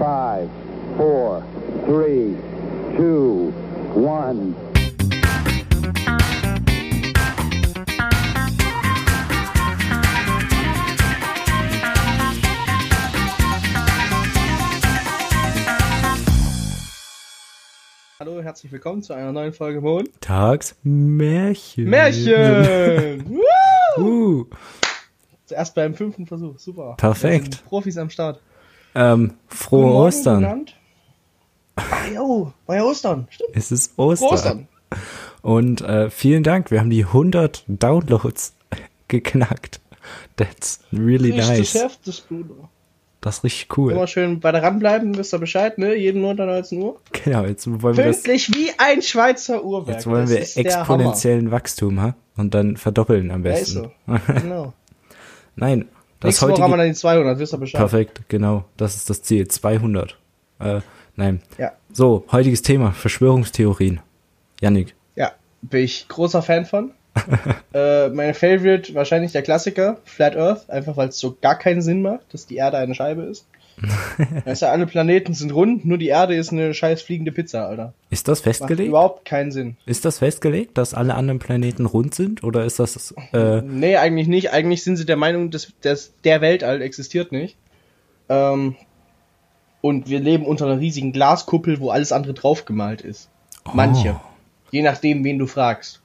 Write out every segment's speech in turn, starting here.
Five, four, three, two, one. Hallo, herzlich willkommen zu einer neuen Folge Mond. Tagsmärchen. Märchen! Woo! Uh, Zuerst beim fünften Versuch, super. Perfekt. Profis am Start. Ähm, frohe Morgen, Ostern. Abend. Ach, jo, war ja Ostern, stimmt. Es ist Ostern. Ostern. Und äh, vielen Dank. Wir haben die 100 Downloads geknackt. That's really Richtig nice. heftig, Bruder. Das ist richtig cool. Immer schön bei der ranbleiben, wisst ihr Bescheid, ne? Jeden Montag 19 Uhr. Genau, jetzt wollen wir das, Pünktlich wie ein Schweizer Uhrwerk. jetzt wollen Das wir exponentiellen Wachstum, ha? Und dann verdoppeln am Hammer. Ja, besten. ist so. Genau. Nein, das Nächste Woche haben wir dann die 200, wisst ihr Bescheid. Perfekt, genau. Das ist das Ziel. 200. Äh, nein. Ja. So, heutiges Thema. Verschwörungstheorien. Yannick. Ja, bin ich großer Fan von. äh, meine Favorite, wahrscheinlich der Klassiker, Flat Earth, einfach weil es so gar keinen Sinn macht, dass die Erde eine Scheibe ist. weißt du, alle Planeten sind rund, nur die Erde ist eine scheiß fliegende Pizza, Alter. Ist das Macht festgelegt? überhaupt keinen Sinn. Ist das festgelegt, dass alle anderen Planeten rund sind? Oder ist das, äh, Nee, eigentlich nicht. Eigentlich sind sie der Meinung, dass, dass der Weltall existiert nicht. Ähm, und wir leben unter einer riesigen Glaskuppel, wo alles andere draufgemalt ist. Manche. Oh. Je nachdem, wen du fragst.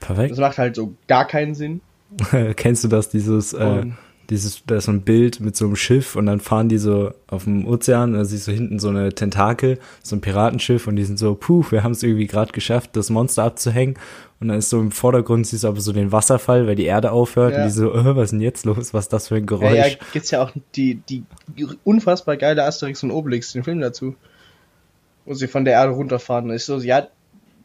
perfekt? Das macht halt so gar keinen Sinn. Kennst du das, dieses, äh, Und- dieses, da ist so ein Bild mit so einem Schiff und dann fahren die so auf dem Ozean, da siehst du hinten so eine Tentakel, so ein Piratenschiff und die sind so, puh, wir haben es irgendwie gerade geschafft, das Monster abzuhängen. Und dann ist so im Vordergrund siehst du aber so den Wasserfall, weil die Erde aufhört Ja. und die so, äh, was ist denn jetzt los? Was ist das für ein Ja, Geräusch? ja, gibt's ja auch die, die unfassbar geile Asterix und Obelix, den Film dazu. Wo sie von der Erde runterfahren. Ist so, ja,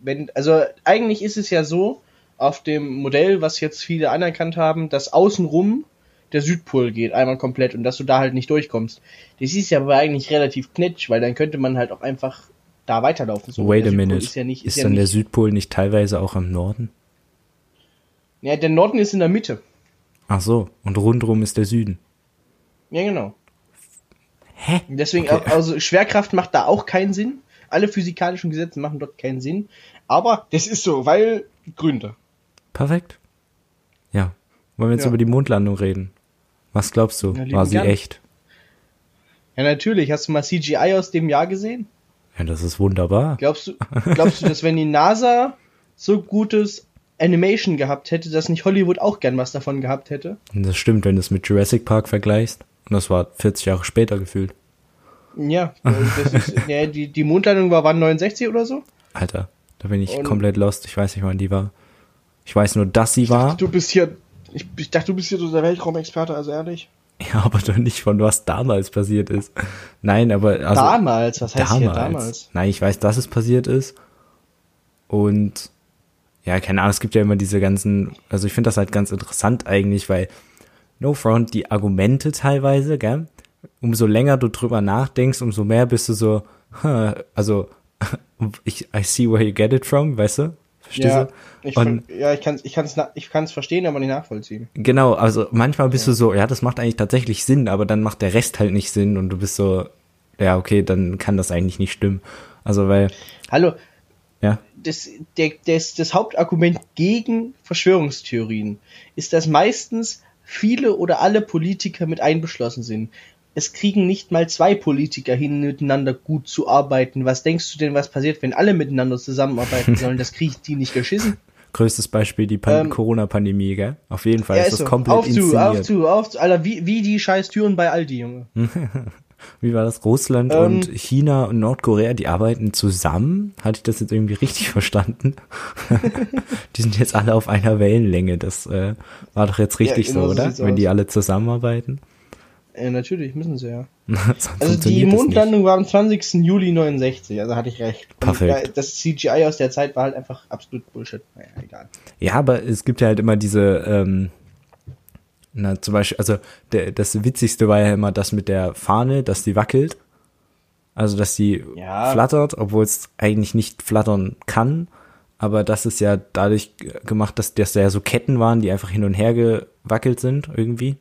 wenn, also eigentlich ist es ja so, auf dem Modell, was jetzt viele anerkannt haben, dass außenrum der Südpol geht, einmal komplett, und dass du da halt nicht durchkommst. Das ist ja aber eigentlich relativ knitsch, weil dann könnte man halt auch einfach da weiterlaufen. So, Wait der a minute. Ist, ja nicht, ist, ist ja dann der nicht, Südpol nicht teilweise auch am Norden? Ja, der Norden ist in der Mitte. Ach so, und rundrum ist der Süden. Ja, genau. Hä? Deswegen, Okay. also Schwerkraft macht da auch keinen Sinn. Alle physikalischen Gesetze machen dort keinen Sinn. Aber das ist so, weil Gründe. Perfekt. Ja. Wollen wir jetzt Ja. über die Mondlandung reden? Was glaubst du? Lieben War sie gern. echt? Ja, natürlich. Hast du mal CGI aus dem Jahr gesehen? Ja, das ist wunderbar. Glaubst du, glaubst du, dass wenn die NASA so gutes Animation gehabt hätte, dass nicht Hollywood auch gern was davon gehabt hätte? Das stimmt, wenn du es mit Jurassic Park vergleichst. Und das war 40 Jahre später gefühlt. Ja, also das ist, ja die, die Mondlandung war wann 69 oder so? Alter, da bin ich Und- komplett lost. Ich weiß nicht, wann die war. Ich weiß nur, dass sie war. Du bist hier, ich, ich dachte, du bist hier so der Weltraumexperte, also ehrlich. Ja, aber doch nicht von was damals passiert ist. Nein, aber also damals, was heißt hier damals? Nein, ich weiß, dass es passiert ist. Und ja, keine Ahnung, es gibt ja immer diese ganzen, also ich finde das halt ganz interessant eigentlich, weil No Front, die Argumente teilweise, gell? Umso länger du drüber nachdenkst, umso mehr bist du so, huh, also ich, I see where you get it from, weißt du? Verstehst Ja, du? ich, Und ja, ich kann es ich kann's, na- ich kann's verstehen, aber nicht nachvollziehen. Genau, also manchmal bist du so, ja, das macht eigentlich tatsächlich Sinn, aber dann macht der Rest halt nicht Sinn und du bist so, ja, okay, dann kann das eigentlich nicht stimmen. Also, weil, Hallo, ja, das, der, das, das Hauptargument gegen Verschwörungstheorien ist, dass meistens viele oder alle Politiker mit einbeschlossen sind. Es kriegen nicht mal zwei Politiker hin, miteinander gut zu arbeiten. Was denkst du denn, was passiert, wenn alle miteinander zusammenarbeiten sollen? Das kriegt die nicht geschissen. größtes Beispiel die Ähm, Corona-Pandemie, gell? Auf jeden Fall Ja, ist ist das so. komplett auf zu, inszeniert. auf zu, auf zu. Alter, wie, wie die scheiß Türen bei Aldi, Junge. Wie war das? Russland Ähm, und China und Nordkorea, die arbeiten zusammen? Hatte ich das jetzt irgendwie richtig verstanden? die sind jetzt alle auf einer Wellenlänge. Das äh, war doch jetzt richtig genau so, so oder? sieht's Wenn die alle zusammenarbeiten. Äh, natürlich, müssen sie ja. Also die Mondlandung war am 20. Juli 69, also hatte ich recht. Und Perfekt. ja, Das CGI aus der Zeit war halt einfach absolut Bullshit. Naja, egal. Ja, aber es gibt ja halt immer diese, ähm, na, zum Beispiel, also der, das Witzigste war ja immer das mit der Fahne, dass die wackelt. Also, dass sie Ja. flattert, obwohl es eigentlich nicht flattern kann. Aber das ist ja dadurch gemacht, dass das ja so Ketten waren, die einfach hin und her gewackelt sind irgendwie.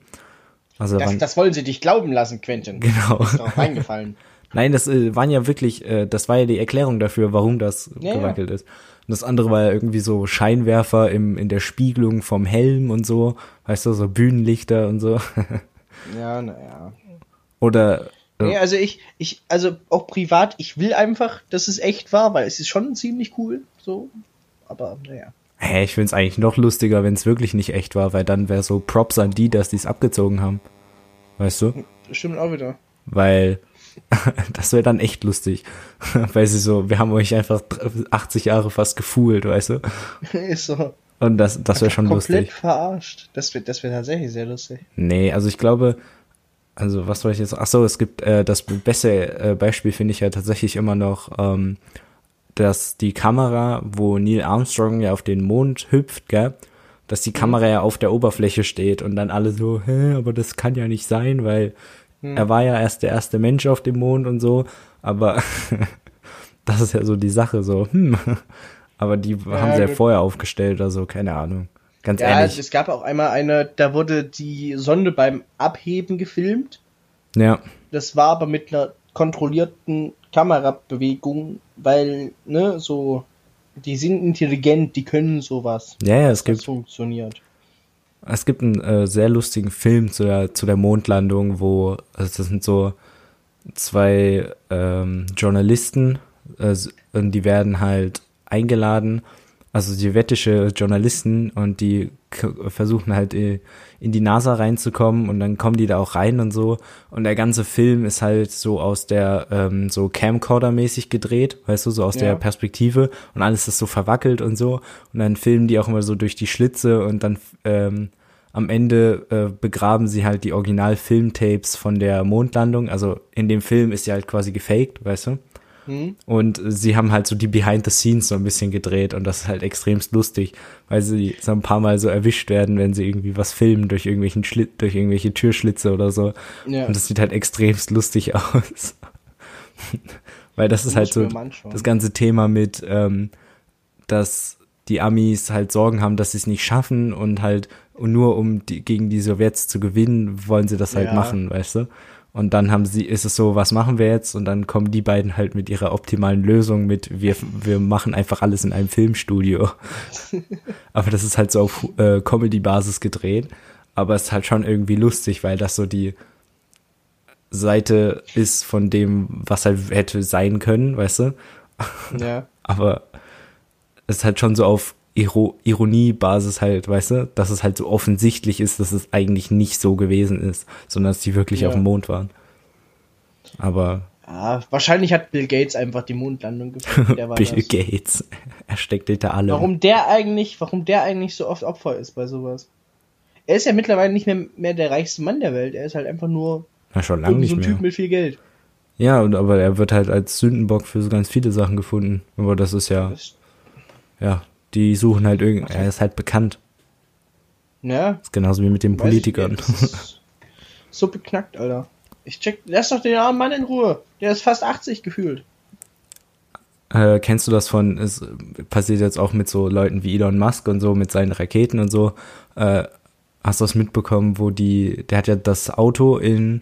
Also Das, das wollen sie dich glauben lassen, Quentin. Genau. Ist darauf eingefallen. Nein, das äh, waren ja wirklich, äh, das war ja die Erklärung dafür, warum das Ja, gewackelt ist. Und das andere war ja irgendwie so Scheinwerfer im, in der Spiegelung vom Helm und so, weißt du, so Bühnenlichter und so. Ja, naja. Oder Ja. Nee, also ich, ich, also auch privat, ich will einfach, dass es echt war, weil es ist schon ziemlich cool, so. Aber naja. Hä, ich find's eigentlich noch lustiger, wenn es wirklich nicht echt war, weil dann wäre so Props an die, dass die es abgezogen haben. Weißt du? Stimmt auch wieder. Weil das wäre dann echt lustig. weil sie so, wir haben euch einfach 80 Jahre fast gefühlt, weißt du? ist so. Und das, das wäre schon komplett lustig. verarscht. Das wäre das wär tatsächlich sehr lustig. Nee, also ich glaube, also was soll ich jetzt? Ach so, es gibt äh, das beste äh, Beispiel finde ich ja tatsächlich immer noch, ähm, dass die Kamera, wo Neil Armstrong ja auf den Mond hüpft, gell, dass die Kamera ja auf der Oberfläche steht und dann alle so, hä, aber das kann ja nicht sein, weil er war ja erst der erste Mensch auf dem Mond und so, aber das ist ja so die Sache, so, hm. Aber die haben sie ja vorher aufgestellt, also keine Ahnung. Ganz Ja, ehrlich. es gab auch einmal eine, da wurde die Sonde beim Abheben gefilmt. Ja. Das war aber mit einer kontrollierten Kamerabewegung, weil, ne, so, die sind intelligent, die können sowas. Ja, ja, es Das gibt funktioniert. Es gibt einen äh, sehr lustigen Film zu der, zu der Mondlandung, wo also das sind so zwei ähm, Journalisten äh, und die werden halt eingeladen, also sowjetische Journalisten und die versuchen halt äh, in die NASA reinzukommen und dann kommen die da auch rein und so und der ganze Film ist halt so aus der ähm, so Camcorder-mäßig gedreht, weißt du, so aus Ja. der Perspektive und alles ist so verwackelt und so und dann filmen die auch immer so durch die Schlitze und dann ähm, am Ende äh, begraben sie halt die Original-Filmtapes von der Mondlandung. Also in dem Film ist sie halt quasi gefaked, weißt du? Hm? Und sie haben halt so die Behind the Scenes so ein bisschen gedreht und das ist halt extremst lustig, weil sie so ein paar Mal so erwischt werden, wenn sie irgendwie was filmen durch irgendwelchen Schlit durch irgendwelche Türschlitze oder so. Ja. Und das sieht halt extremst lustig aus. weil das ist Muss halt so das ganze Thema mit, ähm, dass die Amis halt Sorgen haben, dass sie es nicht schaffen und halt und nur um die, gegen die Sowjets zu gewinnen, wollen sie das halt Ja. machen, weißt du? Und dann haben sie, ist es so, was machen wir jetzt? Und dann kommen die beiden halt mit ihrer optimalen Lösung mit, wir, wir machen einfach alles in einem Filmstudio. Aber das ist halt so auf äh, Comedy-Basis gedreht. Aber es ist halt schon irgendwie lustig, weil das so die Seite ist von dem, was halt hätte sein können, weißt du? Ja. aber es ist halt schon so auf Iro Ironiebasis halt, weißt du, dass es halt so offensichtlich ist, dass es eigentlich nicht so gewesen ist, sondern dass die wirklich Ja. auf dem Mond waren. Aber ja. Wahrscheinlich hat Bill Gates einfach die Mondlandung war Bill das. Gates, er steckt hinter allem. Warum der eigentlich, warum der eigentlich so oft Opfer ist bei sowas? Er ist ja mittlerweile nicht mehr, mehr der reichste Mann der Welt. Er ist halt einfach nur Na, schon lange irgend so nicht ein mehr. Typ mit viel Geld. Ja, aber er wird halt als Sündenbock für so ganz viele Sachen gefunden. Aber das ist ja, Das, ja, die suchen halt irgend, er ist halt bekannt. ja, ist genauso wie mit den Politikern. so beknackt, Alter. Ich check, lass doch den armen Mann in Ruhe. Der ist fast 80 gefühlt. Äh, kennst du das von, es passiert jetzt auch mit so Leuten wie Elon Musk und so, mit seinen Raketen und so. Äh, hast du das mitbekommen, wo die, der hat ja das Auto in,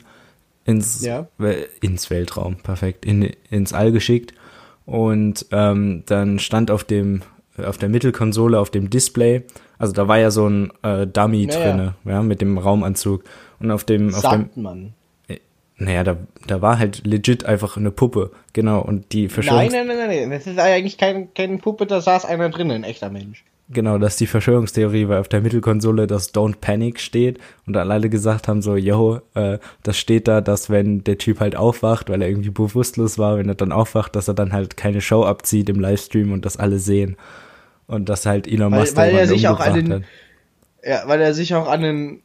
ins, Ja. äh, ins Weltraum, perfekt, in, ins All geschickt. Und ähm, dann stand auf dem, auf der Mittelkonsole, auf dem Display, also da war ja so ein äh, Dummy Ja, ja. drinne, ja, mit dem Raumanzug. Und auf dem, auf dem, Sagt man. naja, da, da war halt legit einfach eine Puppe, genau. Und die Nein, Verschwörungs nein, nein, nein, nein. Das ist eigentlich kein, keine Puppe, da saß einer drin, ein echter Mensch. Genau, dass die Verschwörungstheorie, weil auf der Mittelkonsole das Don't Panic steht und alle gesagt haben so, yo, äh, das steht da, dass wenn der Typ halt aufwacht, weil er irgendwie bewusstlos war, wenn er dann aufwacht, dass er dann halt keine Show abzieht im Livestream und das alle sehen. Und dass halt Elon Weil- Musk weil den er sich auch an den- hat. Ja, weil er sich auch an einen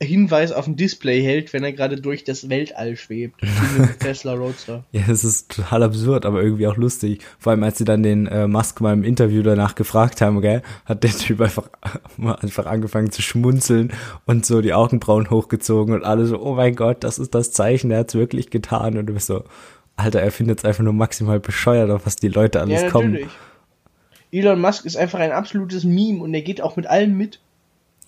Hinweis auf dem Display hält, wenn er gerade durch das Weltall schwebt. Tesla Roadster. Ja, es ist total absurd, aber irgendwie auch lustig. Vor allem, als sie dann den äh, Musk mal im Interview danach gefragt haben, gell, hat der Typ einfach, einfach angefangen zu schmunzeln und so die Augenbrauen hochgezogen und alle so, oh mein Gott, das ist das Zeichen, der hat's wirklich getan. Und du bist so, Alter, er findet es einfach nur maximal bescheuert, auf was die Leute alles Ja, kommen. natürlich. Elon Musk ist einfach ein absolutes Meme und er geht auch mit allem mit.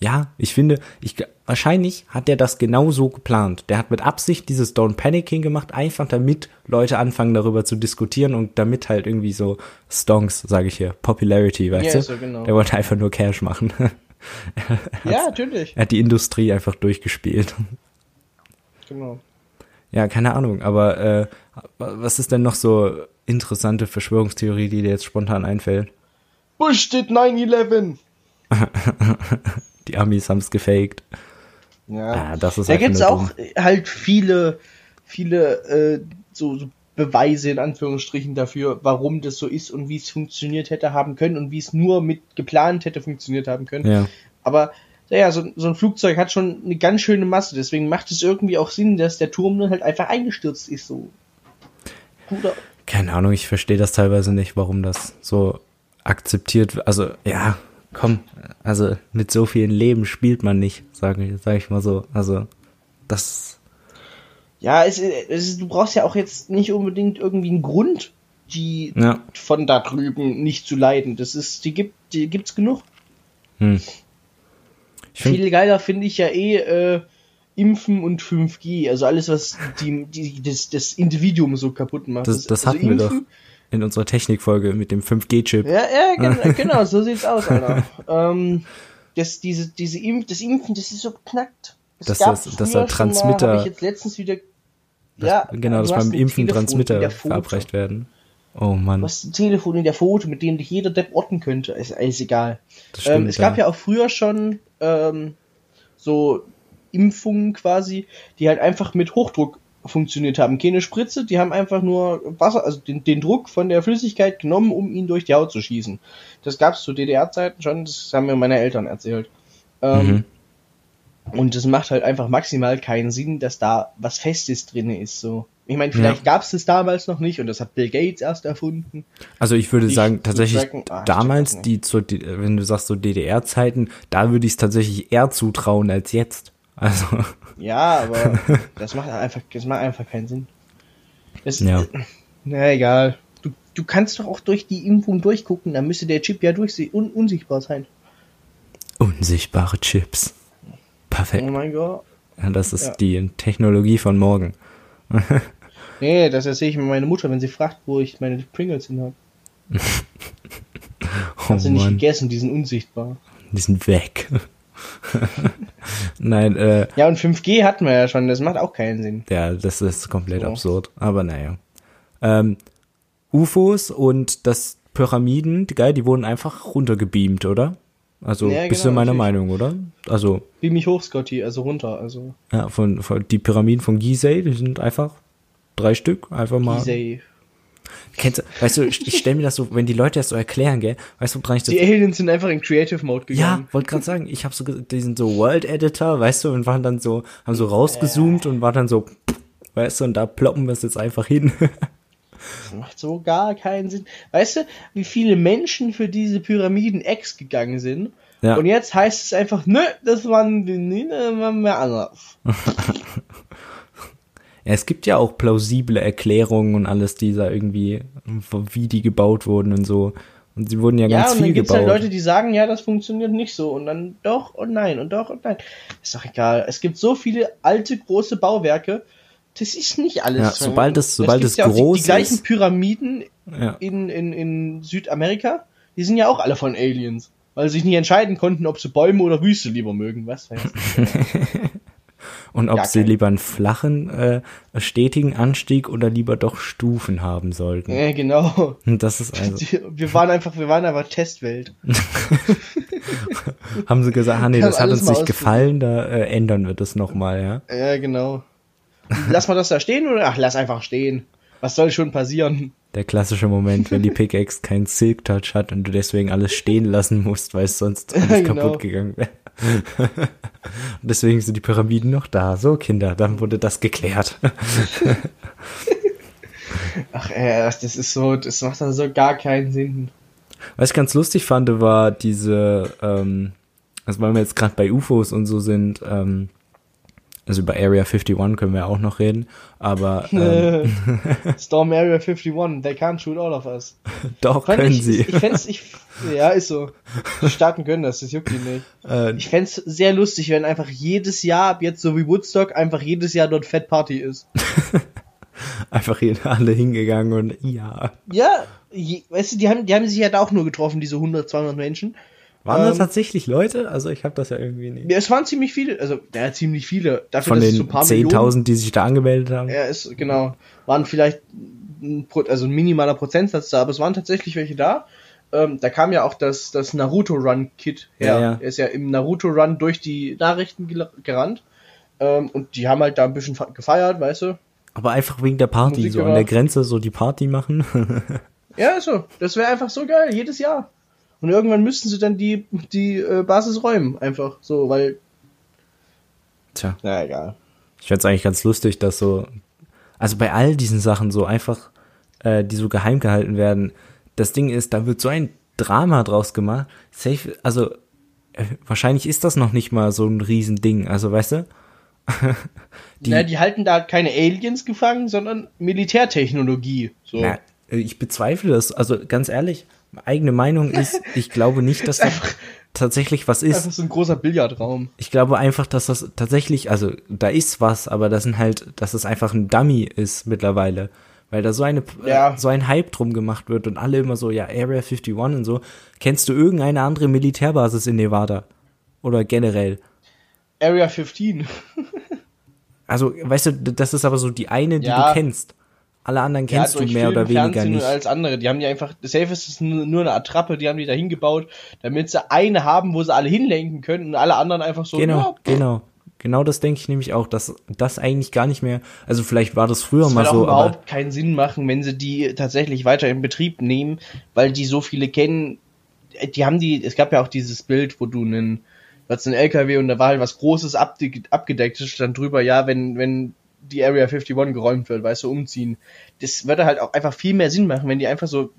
Ja, ich finde, ich, wahrscheinlich hat der das genau so geplant. Der hat mit Absicht dieses Don't Panicking gemacht, einfach damit Leute anfangen darüber zu diskutieren und damit halt irgendwie so Stonks, sage ich hier, Popularity, weißt Ja, du? so genau. Der wollte einfach nur Cash machen. Ja, natürlich. er hat die Industrie einfach durchgespielt. Genau. Ja, keine Ahnung, aber äh, was ist denn noch so interessante Verschwörungstheorie, die dir jetzt spontan einfällt? Bush did 9-11. Die Amis haben es gefaked. Ja. Ah, das ist da einfach gibt's nur auch halt viele, viele äh, so, so Beweise in Anführungsstrichen dafür, warum das so ist und wie es funktioniert hätte haben können und wie es nur mit geplant hätte funktioniert haben können. Ja. Aber naja, so, so ein Flugzeug hat schon eine ganz schöne Masse, deswegen macht es irgendwie auch Sinn, dass der Turm dann halt einfach eingestürzt ist. So. Guter, Keine Ahnung, ich verstehe das teilweise nicht, warum das so akzeptiert. Also, ja, komm, also mit so vielen Leben spielt man nicht, sage ich, sag ich mal so. Also, das, Ja, es, es, du brauchst ja auch jetzt nicht unbedingt irgendwie einen Grund, die ja, von da drüben nicht zu leiden. Das ist, die gibt, die gibt's genug. hm. Viel geiler finde ich ja eh äh, Impfen und 5G, also alles, was die, die, das, das Individuum so kaputt macht. das, das also hatten wir doch in unserer Technikfolge mit dem 5G-Chip. Ja, ja, genau, genau so sieht's aus, Alter. ähm, das, diese, diese Impf, das Impfen, das ist so beknackt. Es Dass das- dass der mal, Transmitter- hab ich jetzt letztens wieder. Das, ja, genau, dass beim Impfen Telefon Transmitter verabreicht werden. Oh Mann, Du hast ein Telefon in der Pfote, mit dem dich jeder Depp orten könnte. Ist, ist egal. das Ähm, stimmt. es gab ja auch früher schon ähm, so Impfungen quasi, die halt einfach mit Hochdruck funktioniert haben. Keine Spritze, die haben einfach nur Wasser, also den, den Druck von der Flüssigkeit genommen, um ihn durch die Haut zu schießen. Das gab es zu DDR-Zeiten schon, das haben mir meine Eltern erzählt. Ähm, Mhm. Und es macht halt einfach maximal keinen Sinn, dass da was Festes drin ist. So. Ich meine, vielleicht Ja. gab es das damals noch nicht und das hat Bill Gates erst erfunden. Also ich würde Die sagen, zu tatsächlich tracken- ah, damals, das die zur, die, wenn du sagst so DDR-Zeiten, da würde ich es tatsächlich eher zutrauen als jetzt. Also, Ja, aber das macht einfach, das macht einfach keinen Sinn. Das, Ja. Na egal. Du, du kannst doch auch durch die Impfung durchgucken, dann müsste der Chip ja durchse un unsichtbar sein. unsichtbare Chips. Oh Perfekt. mein Gott. Ja, das ist Ja. die Technologie von morgen. Nee, das erzähle ich mir meine Mutter, wenn sie fragt, wo ich meine Pringles hin habe. Oh Hat sie nicht gegessen, die sind unsichtbar. die sind weg. Nein, äh, Ja, und 5G hatten wir ja schon, das macht auch keinen Sinn. ja, das ist komplett So. absurd. Aber naja. Ähm, UFOs und das Pyramiden, die, geil, die wurden einfach runtergebeamt, oder? Also, Ja, bist genau, du meiner natürlich. Meinung, oder? Also, Wie mich hoch, Scotty, also runter, also ja, von, von die Pyramiden von Gizeh, die sind einfach drei Stück, einfach mal. Gizeh. Kennst du, weißt du, ich, ich stelle mir das so, wenn die Leute das so erklären, gell, weißt du, woran ich das Die Aliens sind einfach in Creative Mode Ja, gegangen. wollte gerade sagen, ich habe so, die sind so World Editor, weißt du, und waren dann so, haben so rausgezoomt und war dann so, weißt du, und da ploppen wir es jetzt einfach hin. Das macht so gar keinen Sinn. Weißt du, wie viele Menschen für diese Pyramiden X gegangen sind? Ja. Und jetzt heißt es einfach, nö, das waren die, nee, das waren wir anders. Ja, es gibt ja auch plausible Erklärungen und alles dieser irgendwie, wie die gebaut wurden und so. Und sie wurden ja, Ja, ganz und dann viel gibt's gebaut. halt Leute, die sagen, ja, das funktioniert nicht so. Und dann doch und nein und doch und nein. Ist doch egal. Es gibt so viele alte, große Bauwerke. Das ist nicht alles. Ja, sobald es- sobald gibt's es ja groß die, die gleichen ist- Pyramiden ja. in, in, in Südamerika, die sind ja auch alle von Aliens. Weil sie sich nicht entscheiden konnten, ob sie Bäume oder Wüste lieber mögen. Was weiß ich. Und ob Ja, sie lieber einen flachen, äh, stetigen Anstieg oder lieber doch Stufen haben sollten. Ja, genau. Und das ist also, Wir waren einfach, wir waren einfach Testwelt. haben sie gesagt, ah nee, das hat uns nicht gefallen, da äh, ändern wir das nochmal, ja. Ja, genau. Lass mal das da stehen oder? Ach, lass einfach stehen. Was soll schon passieren? Der klassische Moment, wenn die Pickaxe keinen Silk Touch hat und du deswegen alles stehen lassen musst, weil es sonst alles genau. kaputt gegangen wäre. und deswegen sind die Pyramiden noch da. So, Kinder, dann wurde das geklärt. Ach, äh, das ist so, das macht dann so gar keinen Sinn. Was ich ganz lustig fand, war diese, ähm, also weil wir jetzt gerade bei UFOs und so sind, ähm, Also über Area 51 können wir auch noch reden, aber ähm, Storm Area 51, they can't shoot all of us. doch Fand können ich, sie. Ich fänd's, ich, ja, ist so. Die Staaten können das, das juckt die nicht. Äh, Ich fänd's sehr lustig, wenn einfach jedes Jahr, ab jetzt so wie Woodstock, einfach jedes Jahr dort Fat Party ist. einfach hier alle hingegangen und ja. Ja, je, weißt du, die haben, die haben sich ja da auch nur getroffen, diese 100, 200 Menschen. Waren das Ähm, tatsächlich Leute? Also ich habe das ja irgendwie nicht. Ja, es waren ziemlich viele, also, ja, ziemlich viele. Dafür, Von den so ein paar Millionen 10.000, die sich da angemeldet haben. Ja, ist, genau. Waren vielleicht ein, also ein minimaler Prozentsatz da, aber es waren tatsächlich welche da. Ähm, da kam ja auch das, das Naruto Run Kit her. Ja, ja. Er ist ja im Naruto Run durch die Nachrichten gerannt. Ähm, und die haben halt da ein bisschen fe- gefeiert, weißt du? Aber einfach wegen der Party, Musik so an der Grenze so die Party machen. Ja, so. Das wäre einfach so geil, jedes Jahr. Und irgendwann müssten sie dann die, die äh, Basis räumen, einfach so, weil. Tja, Na egal. ich find's eigentlich ganz lustig, dass so, also bei all diesen Sachen so einfach, äh, die so geheim gehalten werden, das Ding ist, da wird so ein Drama draus gemacht. Safe, also äh, wahrscheinlich ist das noch nicht mal so ein Riesending, also weißt du? Die, Na, die halten da keine Aliens gefangen, sondern Militärtechnologie. So. Na, äh, ich bezweifle das. Also ganz ehrlich, eigene Meinung ist, ich glaube nicht, dass da tatsächlich was ist. Einfach so ein großer Billardraum. Ich glaube einfach, dass das tatsächlich, also da ist was, aber das sind halt, dass es einfach ein Dummy ist mittlerweile. Weil da so eine Ja. äh, so ein Hype drum gemacht wird und alle immer so, ja, Area 51 und so. Kennst du irgendeine andere Militärbasis in Nevada? Oder generell? Area 15. Also, weißt du, das ist aber so die eine, die Ja. du kennst. Alle anderen kennst du durch mehr Film, oder weniger Fernsehen nicht. Und als andere. Die haben die einfach, safe ist es nur eine Attrappe, die haben die da hingebaut, damit sie eine haben, wo sie alle hinlenken können und alle anderen einfach so, Genau, ja, genau. Genau das denke ich nämlich auch, dass das eigentlich gar nicht mehr, also vielleicht war das früher Das mal so, aber überhaupt keinen Sinn machen, wenn sie die tatsächlich weiter in Betrieb nehmen, weil die so viele kennen. Die haben die, es gab ja auch dieses Bild, wo du einen, du hattest einen LKW und da war halt was Großes abde- abgedeckt, es stand drüber, ja, wenn, wenn die Area 51 geräumt wird, weißt du, umziehen. Das würde halt auch einfach viel mehr Sinn machen, wenn die einfach so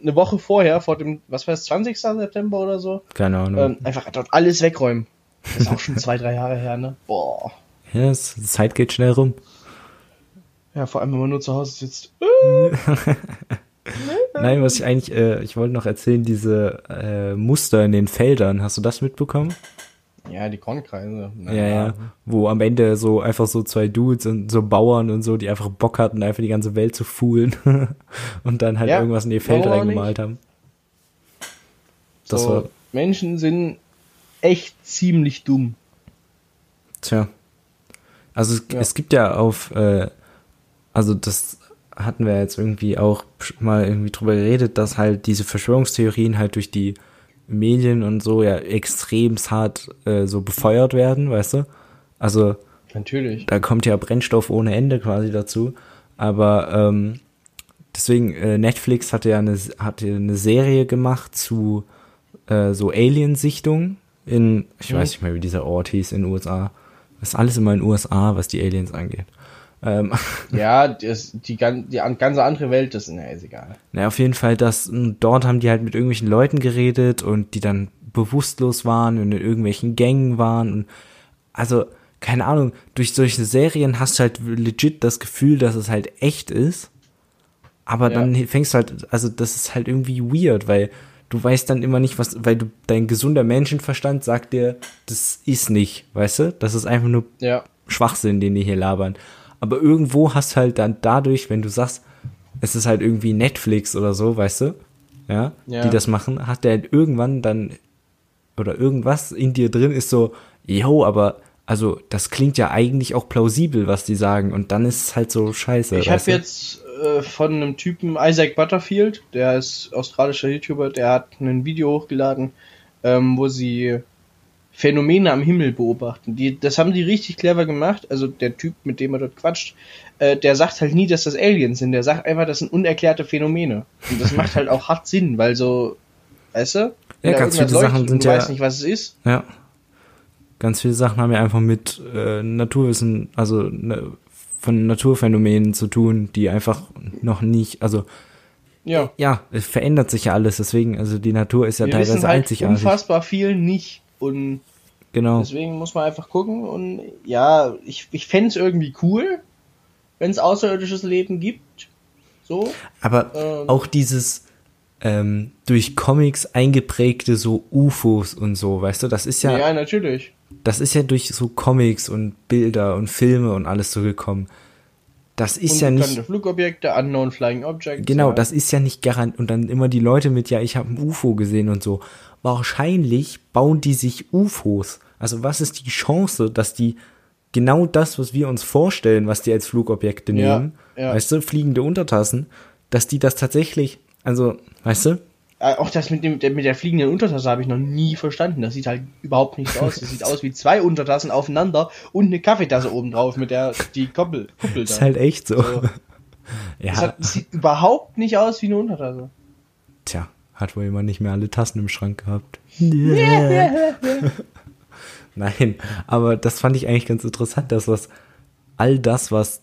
eine Woche vorher, vor dem, was war das, 20. September oder so, keine Ahnung. ähm, einfach dort alles wegräumen. Das ist auch schon zwei, drei Jahre her, ne? Boah. ja, das, die Zeit geht schnell rum. Ja, vor allem, wenn man nur zu Hause sitzt. Nein, was ich eigentlich, äh, ich wollte noch erzählen, diese äh, Muster in den Feldern, hast du das mitbekommen? Ja, die Kornkreise. Ja, ja. Wo am Ende so einfach so zwei Dudes und so Bauern und so, die einfach Bock hatten, einfach die ganze Welt zu foolen und dann halt Ja, irgendwas in ihr Feld reingemalt haben. Das so, war, Menschen sind echt ziemlich dumm. tja. Also es, Ja. es gibt ja auf, äh, also das hatten wir jetzt irgendwie auch mal irgendwie drüber geredet, dass halt diese Verschwörungstheorien halt durch die Medien und so ja extrem hart äh, so befeuert werden, weißt du? Also Natürlich. da kommt ja Brennstoff ohne Ende quasi dazu. Aber ähm, deswegen, äh, Netflix hatte ja eine, hatte eine Serie gemacht zu äh, so Aliensichtungen in, ich Mhm. weiß nicht mehr, wie dieser Ort hieß in den USA. Das ist alles immer in den USA, was die Aliens angeht. Ähm, Ja, das, die, die an- ganze andere Welt, das na, ist egal. na, auf jeden Fall, dass m, dort haben die halt mit irgendwelchen Leuten geredet und die dann bewusstlos waren und in irgendwelchen Gängen waren und also keine Ahnung, durch solche Serien hast du halt legit das Gefühl, dass es halt echt ist. Aber Ja. dann fängst du halt, also das ist halt irgendwie weird, weil du weißt dann immer nicht, was, weil du, dein gesunder Menschenverstand sagt dir, das ist nicht, weißt du? Das ist einfach nur Ja. Schwachsinn, den die hier labern. Aber irgendwo hast du halt dann dadurch, wenn du sagst, es ist halt irgendwie Netflix oder so, weißt du, ja, Ja. die das machen, hat der halt irgendwann dann oder irgendwas in dir drin ist so, yo, aber also das klingt ja eigentlich auch plausibel, was die sagen und dann ist es halt so scheiße. Ich habe jetzt äh, von einem Typen, Isaac Butterfield, der ist australischer YouTuber, der hat ein Video hochgeladen, ähm, wo sie Phänomene am Himmel beobachten. Die, das haben die richtig clever gemacht. Also der Typ, mit dem er dort quatscht, äh, der sagt halt nie, dass das Aliens sind. Der sagt einfach, das sind unerklärte Phänomene. Und das macht halt auch hart Sinn, weil so, weißt du? Ja, ganz viele Sachen leuchtet sind du ja- weißt nicht, was es ist. Ja. Ganz viele Sachen haben ja einfach mit äh, Naturwissen, also ne, von Naturphänomenen zu tun, die einfach noch nicht, also Ja. ja, es verändert sich ja alles, deswegen, also die Natur ist ja Wir wissen teilweise halt einzigartig. unfassbar viel nicht. Und Genau. Deswegen muss man einfach gucken und ja, ich, ich fände es irgendwie cool, wenn es außerirdisches Leben gibt. So. Aber Ähm. auch dieses ähm, durch Comics eingeprägte so UFOs und so, weißt du, das ist ja, Ja, natürlich. das ist ja durch so Comics und Bilder und Filme und alles so gekommen. Das ist ja nicht, Flugobjekte, Unknown Flying Objects. genau, ja. das ist ja nicht garant und dann immer die Leute mit, ja, ich habe ein UFO gesehen und so. Wahrscheinlich bauen die sich UFOs. Also was ist die Chance, dass die genau das, was wir uns vorstellen, was die als Flugobjekte Ja, nehmen, ja. weißt du, fliegende Untertassen, dass die das tatsächlich, also, weißt du, Auch das mit, dem, der, mit der fliegenden Untertasse habe ich noch nie verstanden. Das sieht halt überhaupt nicht aus. Das sieht aus wie zwei Untertassen aufeinander und eine Kaffeetasse oben drauf mit der die Koppel, Kuppel ist da. halt echt so. So. Das, ja, hat, das sieht überhaupt nicht aus wie eine Untertasse. tja, hat wohl jemand nicht mehr alle Tassen im Schrank gehabt. Nein, aber das fand ich eigentlich ganz interessant, dass was all das, was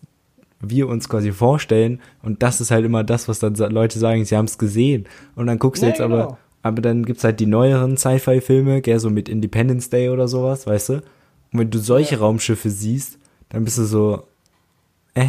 wir uns quasi vorstellen, und das ist halt immer das, was dann Leute sagen, sie haben es gesehen. Und dann guckst du Ja, jetzt aber, genau. aber dann gibt's halt die neueren Sci-Fi-Filme, gell, so mit Independence Day oder sowas, weißt du? Und wenn du solche Raumschiffe siehst, dann bist du so, äh,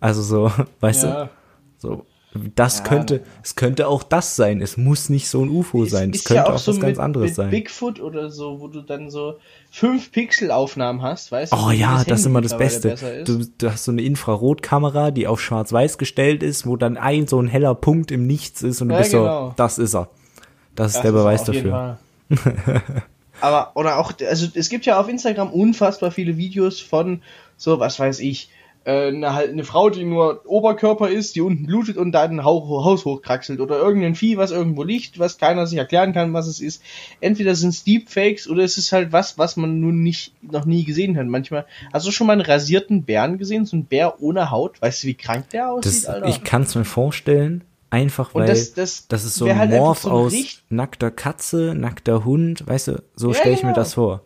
also so, weißt du? Ja. So, das Ja, könnte, es könnte auch das sein. Es muss nicht so ein UFO sein. Es Ist könnte ja auch, auch so was ganz mit, anderes mit sein. Bigfoot oder so, wo du dann so 5 Pixel Aufnahmen hast, weißt du? Oh ja, das ist Handy immer das Beste. ist. Du, du hast so eine Infrarotkamera, die auf schwarz-weiß gestellt ist, wo dann ein so ein heller Punkt im Nichts ist und du Ja, bist genau. so, das ist er. Das ist Das der ist Beweis auf jeden dafür. Aber, oder auch, also es gibt ja auf Instagram unfassbar viele Videos von so, was weiß ich, eine, halt eine Frau, die nur Oberkörper ist, die unten blutet und dann ein Hau- Haus hochkraxelt oder irgendein Vieh, was irgendwo liegt, was keiner sich erklären kann, was es ist. Entweder sind es Deepfakes oder es ist halt was, was man nun nicht, noch nie gesehen hat. Manchmal, hast du schon mal einen rasierten Bären gesehen? So ein Bär ohne Haut? Weißt du, wie krank der aussieht, Das, Alter? ich kann es mir vorstellen, einfach weil das- das das ist so ein halt Morph so ein aus nackter Katze, nackter Hund, weißt du, so Ja, stelle ich mir genau. das vor.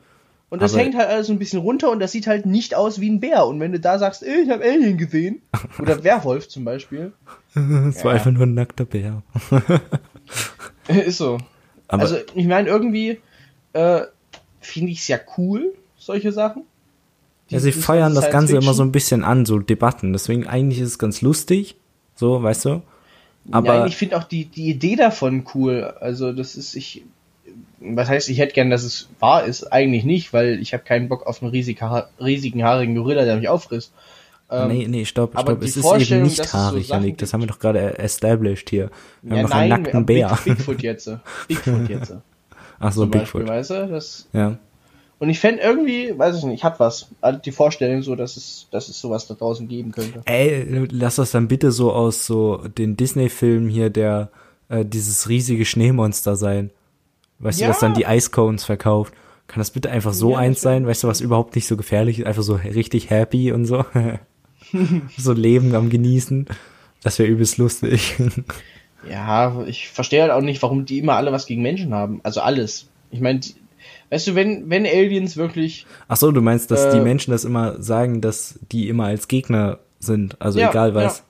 Und das Aber- hängt halt alles so ein bisschen runter und das sieht halt nicht aus wie ein Bär. Und wenn du da sagst, ey, ich habe Alien gesehen, oder Werwolf zum Beispiel, Es war Ja. einfach nur ein nackter Bär. ist so. Aber also ich meine, irgendwie äh, finde ich es ja cool, solche Sachen. Ja, sie Dieses feuern das Ganze immer so ein bisschen an, so Debatten. Deswegen eigentlich ist es ganz lustig, so, weißt du. Aber ja, ich finde auch die, die Idee davon cool. Also das ist, ich, was heißt, ich hätte gern, dass es wahr ist? Eigentlich nicht, weil ich habe keinen Bock auf einen riesig, riesigen, haarigen Gorilla, der mich auffrisst. Ähm, nee, nee, stopp, aber stopp. Es ist eben nicht so haarig, Sachen Janik. Das haben wir doch gerade established hier. Wir ja, haben noch nein, einen nackten aber Big, Bär. Bigfoot jetzt. Bigfoot jetzt. Ach so, zum Beispiel, Bigfoot. weißt du? Das, Ja. und ich fände irgendwie, weiß ich nicht, hat was. Also die Vorstellung so, dass es, dass es sowas da draußen geben könnte. Ey, lass das dann bitte so aus so den Disney-Filmen hier, der äh, dieses riesige Schneemonster sein. Weißt Ja. du, das dann die Ice Cones verkauft. Kann das bitte einfach so Ja, eins sein, weißt du, was überhaupt nicht so gefährlich ist, einfach so richtig happy und so. so Leben am Genießen. Das wäre übelst lustig. Ja, ich verstehe halt auch nicht, warum die immer alle was gegen Menschen haben. Also alles. Ich meine, weißt du, wenn, wenn Aliens wirklich. Ach so, du meinst, dass Äh, die Menschen das immer sagen, dass die immer als Gegner sind, also Ja, egal was.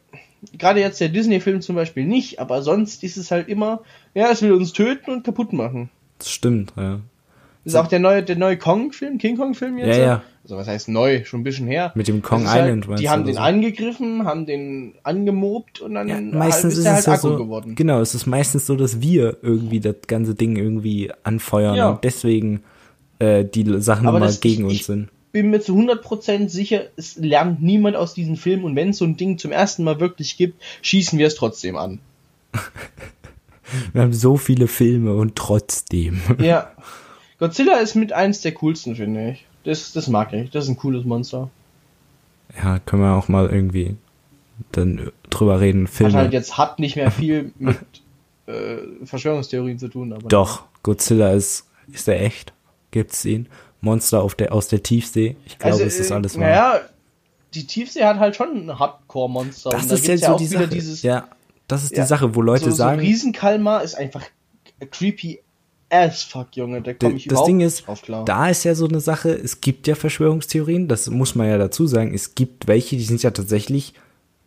Gerade jetzt der Disney-Film zum Beispiel nicht, aber sonst ist es halt immer, ja, es will uns töten und kaputt machen. Das stimmt, ja. Das ist auch der neue, der neue Kong-Film, King Kong-Film jetzt. Ja, ja. Also was heißt neu, schon ein bisschen her. Mit dem Kong ist Island, Halt, die haben den so? angegriffen, haben den angemobt und dann Ja, halt meistens ist ist er es halt ja so, geworden. genau, es ist meistens so, dass wir irgendwie das ganze Ding irgendwie anfeuern Ja. und deswegen äh, die Sachen Aber immer das- gegen ich- uns ich- sind. bin mir zu 100% sicher, es lernt niemand aus diesem Film und wenn es so ein Ding zum ersten Mal wirklich gibt, schießen wir es trotzdem an. Wir haben so viele Filme und trotzdem. Ja. Godzilla ist mit eins der coolsten, finde ich. Das, das mag ich. Das ist ein cooles Monster. Ja, können wir auch mal irgendwie dann drüber reden. Hat Filme. halt jetzt hat nicht mehr viel mit äh, Verschwörungstheorien zu tun, aber. Doch, Godzilla ist, ist er echt? Gibt's ihn? Monster auf der, aus der Tiefsee? Ich glaube, es ist äh, alles wahr. Naja, die Tiefsee hat halt schon ein Hardcore-Monster. das Und da ist ja so auch die wieder Sache. Dieses, ja, das ist Ja, die Sache, wo Leute so, So sagen, ein Riesenkalmar ist einfach creepy as fuck, Junge. Da komme ich das überhaupt Ding ist, drauf klar. da ist ja so eine Sache, es gibt ja Verschwörungstheorien, das muss man ja dazu sagen, es gibt welche, die sind ja tatsächlich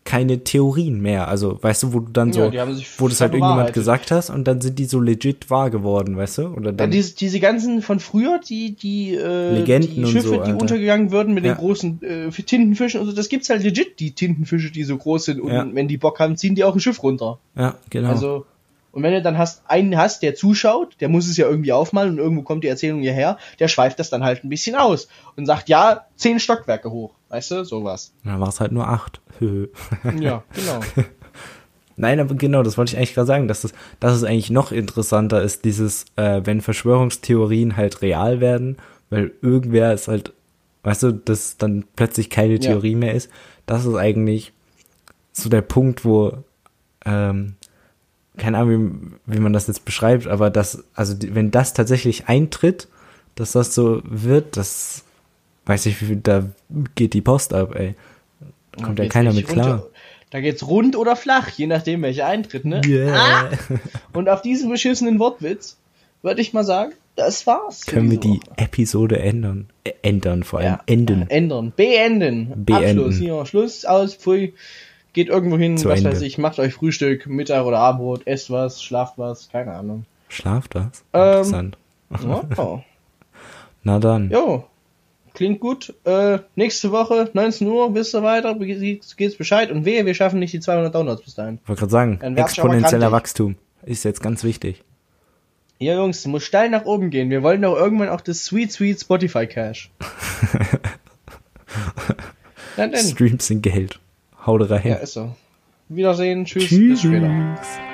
keine Theorien mehr. Also, weißt du, wo du dann so, Ja, sich wo das halt irgendjemand bewahrheitet. gesagt hast und dann sind die so legit wahr geworden, weißt du? Oder Ja, dann, diese, diese ganzen von früher, die, die, äh, Legenden die Schiffe, so, die untergegangen würden mit Ja. den großen äh, Tintenfischen und so, das gibt's halt legit, die Tintenfische, die so groß sind und Ja. wenn die Bock haben, ziehen die auch ein Schiff runter. ja, genau. Also, und wenn du dann hast, einen hast, der zuschaut, der muss es ja irgendwie aufmalen und irgendwo kommt die Erzählung hierher, der schweift das dann halt ein bisschen aus und sagt, ja, zehn Stockwerke hoch. Weißt du, sowas. dann war es halt nur acht. Ja, genau. Nein, aber genau, das wollte ich eigentlich gerade sagen, dass es, dass es eigentlich noch interessanter ist, dieses, äh, wenn Verschwörungstheorien halt real werden, weil irgendwer ist halt, weißt du, dass dann plötzlich keine Ja. Theorie mehr ist, das ist eigentlich so der Punkt, wo, ähm, keine Ahnung, wie, wie man das jetzt beschreibt, aber das, also wenn das tatsächlich eintritt, dass das so wird, das weiß ich, wie viel, da geht die Post ab, ey. Da kommt ja keiner mit klar. Da geht's rund oder flach, je nachdem welcher eintritt, ne? Yeah. Und auf diesen beschissenen Wortwitz würde ich mal sagen, das war's. Können wir die Episode ändern? Ä- ändern, vor allem Ja. enden. Ändern. Beenden. Beenden. Abschluss. Hier, Schluss, aus, pfui. Geht irgendwo hin, Zu was Ende. weiß ich, macht euch Frühstück, Mittag oder Abendbrot, esst was, schlaft was, keine Ahnung. Schlaft das? Ähm, Interessant. Wow. Na dann. Jo. Klingt gut. Äh, nächste Woche, 19 Uhr, wisst ihr weiter, geht's Bescheid. Und wehe, wir schaffen nicht die 200 Downloads bis dahin. Ich wollte gerade sagen, exponentieller. Wachstum ist jetzt ganz wichtig. Ja, Jungs, muss steil nach oben gehen. Wir wollen doch irgendwann auch das Sweet Sweet Spotify Cash. Streams sind Geld. Haut rein. Ja, ist so. Wiedersehen, tschüss, bis später. Tschüss.